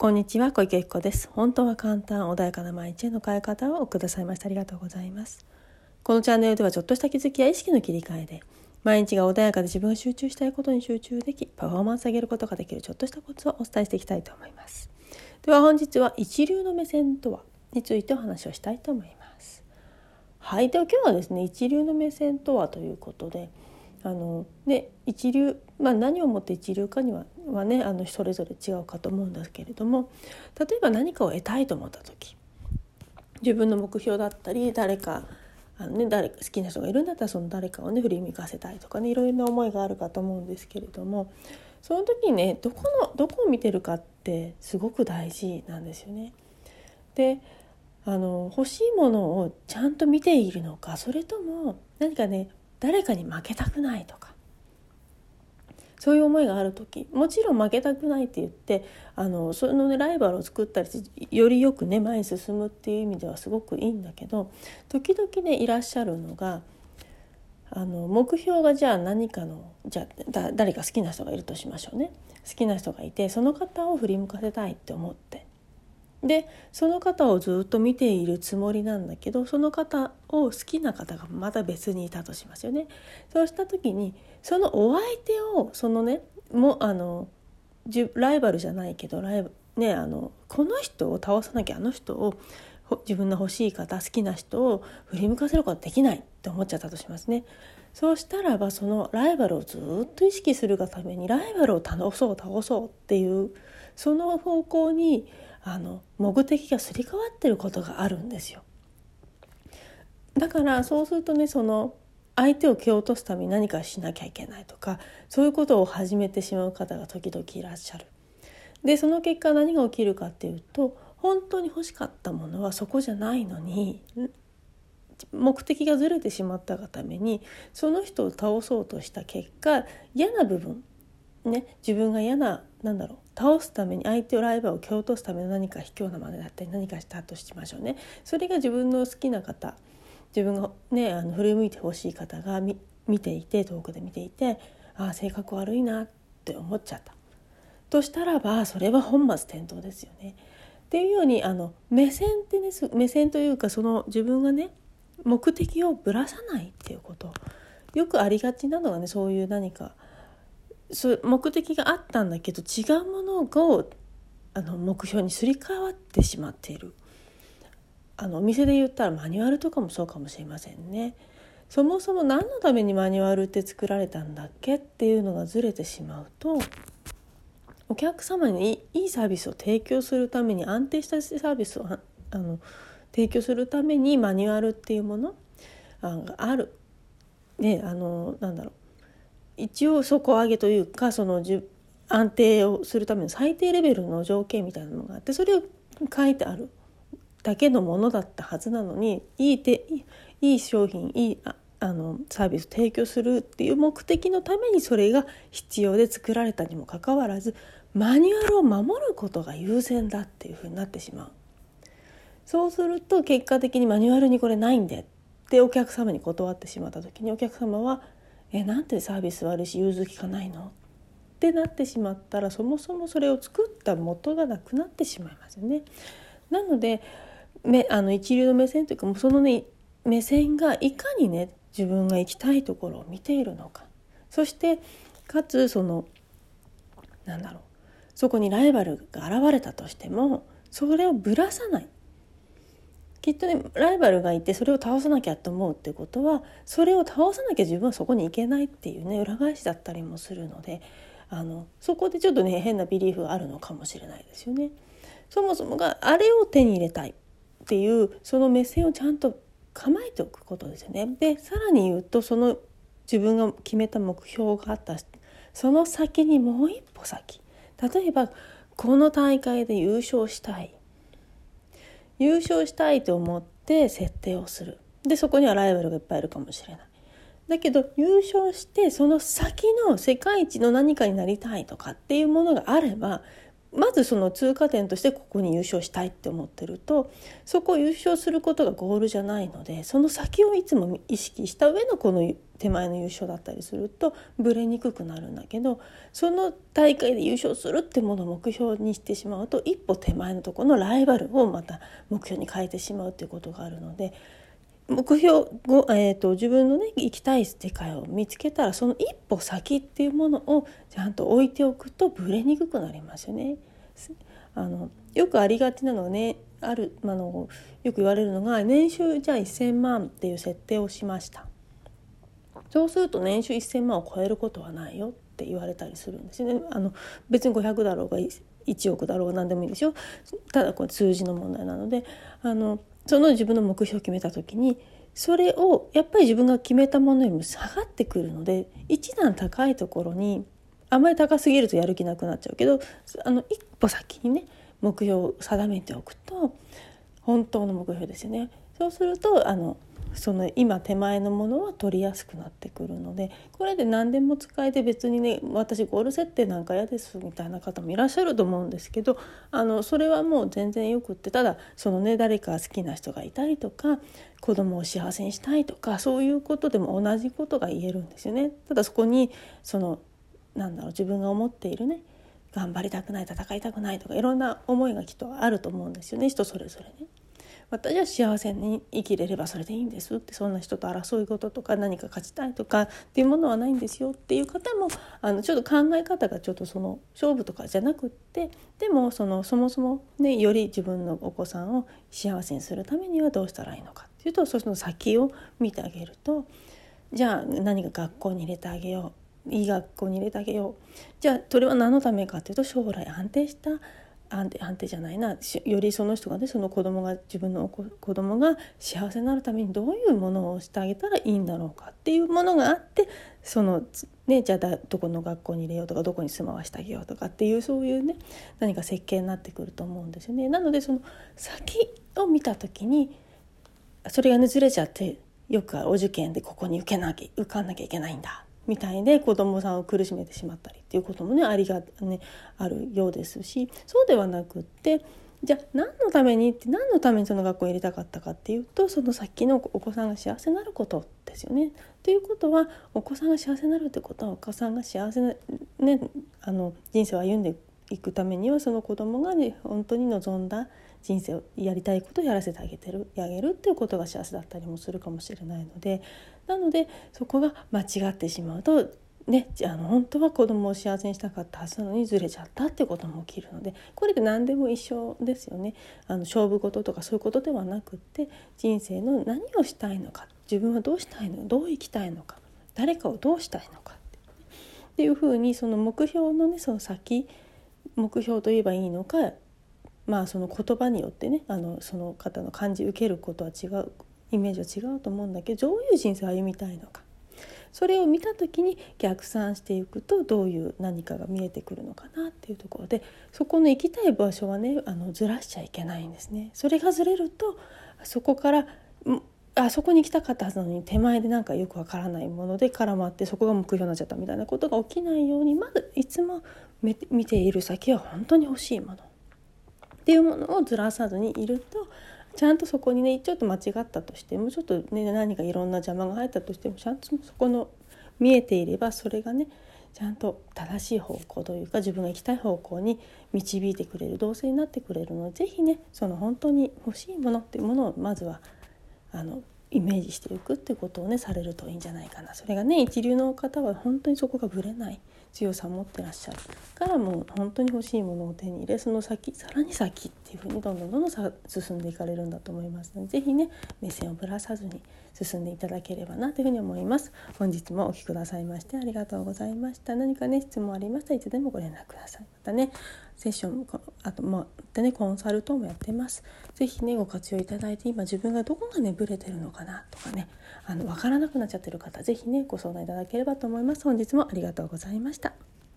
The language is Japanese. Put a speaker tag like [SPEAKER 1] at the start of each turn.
[SPEAKER 1] こんにちは小池子です。本当は簡単穏やかな毎日への変え方をくださいましてありがとうございます。このチャンネルではちょっとした気づきや意識の切り替えで毎日が穏やかで自分が集中したいことに集中できパフォーマンス上げることができるちょっとしたコツをお伝えしていきたいと思います。では本日は一流の目線とはについてお話をしたいと思います。はいでは今日はですね一流の目線とはということであので一流、まあ、何をもって一流かにははねあのそれぞれ違うかと思うんですけれども例えば何かを得たいと思った時自分の目標だったり誰かあの、ね、誰好きな人がいるんだったらその誰かをね振り向かせたいとかねいろいろな思いがあるかと思うんですけれどもその時にねどこのどこを見てるかってすごく大事なんですよね。であの欲しいものをちゃんと見ているのかそれとも何かね誰かに負けたくないとか。そういう思いがある時もちろん負けたくないって言ってあのその、ね、ライバルを作ったりよりよくね前に進むっていう意味ではすごくいいんだけど時々ねいらっしゃるのがあの目標がじゃあ何かのじゃあ誰か好きな人がいるとしましょうね。好きな人がいてその方を振り向かせたいって思って。でその方をずっと見ているつもりなんだけどその方を好きな方がまた別にいたとしますよね。そうした時にそのお相手をそのねもあのライバルじゃないけどライね、あのこの人を倒さなきゃあの人を自分の欲しい方好きな人を振り向かせることはできないって思っちゃったとしますね。そうしたらばそのライバルをずっと意識するがためにライバルを倒そう倒そうっていうその方向にあの目的がすり替わってることがあるんですよ。だからそうするとねその相手を蹴落とすために何かしなきゃいけないとかそういうことを始めてしまう方が時々いらっしゃる。でその結果何が起きるかっていうと本当に欲しかったものはそこじゃないのに目的がずれてしまったがためにその人を倒そうとした結果嫌な部分ね自分が嫌ななんだろう倒すために相手をライバルを蹴落とすための何か卑怯なまねだったり何かしたとしましょうね。それが自分の好きな方自分がねあの振り向いてほしい方が見ていて遠くで見ていてああ性格悪いなって思っちゃった。としたらばそれは本末転倒ですよね。っていうようにあの目線ってね目線というかその自分がね目的をぶらさないっていうこと。よくありがちなのがねそういう何かそ目的があったんだけど違うものをあの目標にすり替わってしまっているあのお店で言ったらマニュアルとかもそうかもしれませんね。そもそも何のためにマニュアルって作られたんだっけっていうのがずれてしまうとお客様にいいサービスを提供するために安定したサービスをあの提供するためにマニュアルっていうものがある。ねあのなんだろう一応底上げというかその安定をするための最低レベルの条件みたいなのがあってそれを書いてあるだけのものだったはずなのにいいていい商品いいああのサービスを提供するっていう目的のためにそれが必要で作られたにもかかわらずマニュアルを守ることが優先だっていうふうになってしまう。そうすると結果的にマニュアルにこれないんでってお客様に断ってしまった時にお客様はえなんてサービス悪いし融通きかないの？ってなってしまったらそもそもそれを作った元がなくなってしまいますよね。なのでめあの一流の目線というかもうそのね目線がいかにね自分が行きたいところを見ているのか。そしてかつそのなんだろうそこにライバルが現れたとしてもそれをぶらさない。きっとねライバルがいてそれを倒さなきゃと思うってことはそれを倒さなきゃ自分はそこに行けないっていうね裏返しだったりもするのであのそこでちょっとね変なビリーフがあるのかもしれないですよね。そもそもがあれを手に入れたいっていうその目線をちゃんと構えておくことですよね。でさらに言うとその自分が決めた目標があったその先にもう一歩先例えばこの大会で優勝したい優勝したいと思って設定をする。でそこにはライバルがいっぱいいるかもしれない。だけど優勝してその先の世界一の何かになりたいとかっていうものがあればまずその通過点としてここに優勝したいって思ってるとそこを優勝することがゴールじゃないのでその先をいつも意識した上のこの手前の優勝だったりするとぶれにくくなるんだけどその大会で優勝するってものを目標にしてしまうと一歩手前のところのライバルをまた目標に変えてしまうっていうことがあるので目標を、えーと、自分のね行きたい世界を見つけたらその一歩先っていうものをちゃんと置いておくとぶれにくくなりますよね。あのよくありがちなのがねある、あのよく言われるのが年収じゃあ1,000万っていう設定をしましたそうすると年収1,000万を超えることはないよって言われたりするんですよね。あの別に500だろうが1億だろうが何でもいいですよただこれ数字の問題なのであのその自分の目標を決めた時にそれをやっぱり自分が決めたものよりも下がってくるので一段高いところにあまり高すぎるとやる気なくなっちゃうけどあの一歩先にね目標を定めておくと本当の目標ですよね。そうするとあのその今手前のものは取りやすくなってくるのでこれで何でも使えて別にね私ゴール設定なんか嫌ですみたいな方もいらっしゃると思うんですけどあのそれはもう全然よくってただそのね誰か好きな人がいたりとか子供を幸せにしたいとかそういうことでも同じことが言えるんですよね。ただそこにそのなんだろう自分が思っているね頑張りたくない戦いたくないとかいろんな思いがきっとあると思うんですよね人それぞれね。私は幸せに生きれればそれでいいんですってそんな人と争い事とか何か勝ちたいとかっていうものはないんですよっていう方もあのちょっと考え方がちょっとその勝負とかじゃなくってでもそのそもそもねより自分のお子さんを幸せにするためにはどうしたらいいのかっていうとその先を見てあげるとじゃあ何か学校に入れてあげよういい学校に入れてあげよう。じゃあそれは何のためかっていうと将来安定した安定安定じゃないなよりその人がねその子供が自分の子供が幸せになるためにどういうものをしてあげたらいいんだろうかっていうものがあってそのねじゃあどこの学校に入れようとかどこに住まわしてあげようとかっていうそういうね何か設計になってくると思うんですよね。なのでその先を見た時にそれがねずれちゃってよくお受験でここに受けなきゃ受かんなきゃいけないんだみたいで子どもさんを苦しめてしまったりっていうこともねありが、ね、あるようですしそうではなくってじゃあ何のためにって何のためにその学校に入れたかったかっていうとそのさっきのお子さんが幸せになることですよね。ということはお子さんが幸せになるってことはお子さんが幸せな、ね、あの人生を歩んでいくためにはその子供がね本当に望んだ人生をやりたいことをやらせてあげてるあげるっていうことが幸せだったりもするかもしれないのでなのでそこが間違ってしまうとね、あの本当は子供を幸せにしたかったはずなのにずれちゃったっていうことも起きるのでこれで何でも一緒ですよね。あの勝負事とかそういうことではなくって人生の何をしたいのか自分はどうしたいのどう生きたいのか誰かをどうしたいのかっていうふうにその目標のねその先目標と言えばいいのかまあその言葉によってねあのその方の感じ受けることは違うイメージは違うと思うんだけどどういう人生を歩みたいのかそれを見た時に逆算していくとどういう何かが見えてくるのかなっていうところでそこの行きたい場所はねあのずらしちゃいけないんですね。それがずれるとそこからあそこに行きたかったはずなのに手前でなんかよくわからないもので絡まってそこが目標になっちゃったみたいなことが起きないようにまずいつも見ている先は本当に欲しいものっていうものをずらさずにいるとちゃんとそこにねちょっと間違ったとしてもちょっとね何かいろんな邪魔が入ったとしてもちゃんとそこの見えていればそれがねちゃんと正しい方向というか自分が行きたい方向に導いてくれる動線になってくれるので是非ねその本当に欲しいものっていうものをまずはあのイメージしていくってことをねされるといいんじゃないかな。それがね一流の方は本当にそこがぶれない。強さを持ってらっしゃるからもう本当に欲しいものを手に入れその先さらに先っていうふうにどんどんどんどん進んでいかれるんだと思いますので是非ね目線をぶらさずに進んでいただければなというふうに思います。本日もお聴きくださいましてありがとうございました。何かね質問ありましたらいつでもご連絡ください。またねセッションあともでねコンサルトもやってます。是非ねご活用いただいて今自分がどこがねブレてるのかなとかねあの分からなくなっちゃってる方是非ねご相談いただければと思います。本日もありがとうございました。